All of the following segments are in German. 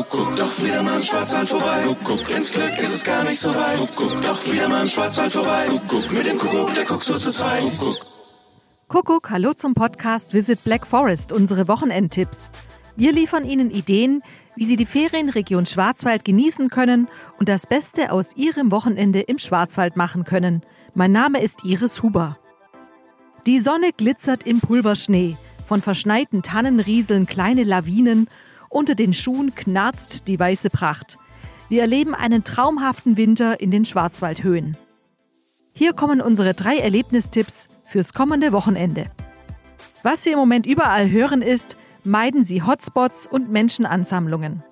Kuckuck, doch wieder mal im Schwarzwald vorbei. Kuckuck, ins Glück ist es gar nicht so weit. Kuckuck, doch wieder mal im Schwarzwald vorbei. Kuckuck, mit dem Kuckuck, der guckt so zu zweit. Kuckuck. Kuckuck, hallo zum Podcast Visit Black Forest, unsere Wochenendtipps. Wir liefern Ihnen Ideen, wie Sie die Ferienregion Schwarzwald genießen können und das Beste aus Ihrem Wochenende im Schwarzwald machen können. Mein Name ist Iris Huber. Die Sonne glitzert im Pulverschnee. Von verschneiten Tannen rieseln kleine Lawinen. Unter den Schuhen knarzt die weiße Pracht. Wir erleben einen traumhaften Winter in den Schwarzwaldhöhen. Hier kommen unsere drei Erlebnistipps fürs kommende Wochenende. Was wir im Moment überall hören ist, meiden Sie Hotspots und Menschenansammlungen.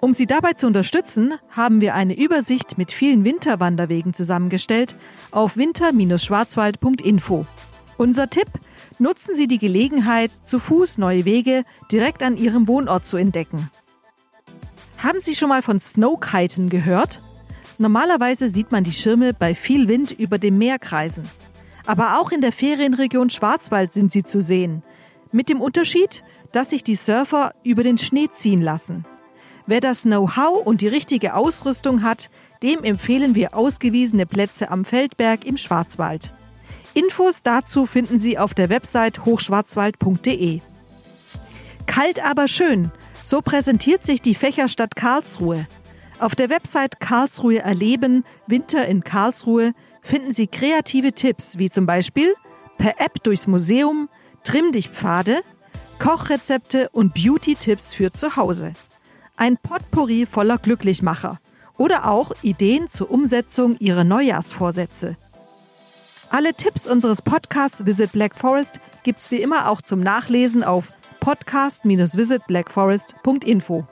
Um Sie dabei zu unterstützen, haben wir eine Übersicht mit vielen Winterwanderwegen zusammengestellt auf winter-schwarzwald.info. Unser Tipp, nutzen Sie die Gelegenheit, zu Fuß neue Wege direkt an Ihrem Wohnort zu entdecken. Haben Sie schon mal von Snowkiten gehört? Normalerweise sieht man die Schirme bei viel Wind über dem Meer kreisen. Aber auch in der Ferienregion Schwarzwald sind sie zu sehen. Mit dem Unterschied, dass sich die Surfer über den Schnee ziehen lassen. Wer das Know-how und die richtige Ausrüstung hat, dem empfehlen wir ausgewiesene Plätze am Feldberg im Schwarzwald. Infos dazu finden Sie auf der Website hochschwarzwald.de. Kalt aber schön, so präsentiert sich die Fächerstadt Karlsruhe. Auf der Website Karlsruhe erleben, Winter in Karlsruhe, finden Sie kreative Tipps wie zum Beispiel per App durchs Museum, Trimm dich Pfade, Kochrezepte und Beauty-Tipps für zu Hause. Ein Potpourri voller Glücklichmacher oder auch Ideen zur Umsetzung Ihrer Neujahrsvorsätze. Alle Tipps unseres Podcasts Visit Black Forest gibt's wie immer auch zum Nachlesen auf podcast-visitblackforest.info.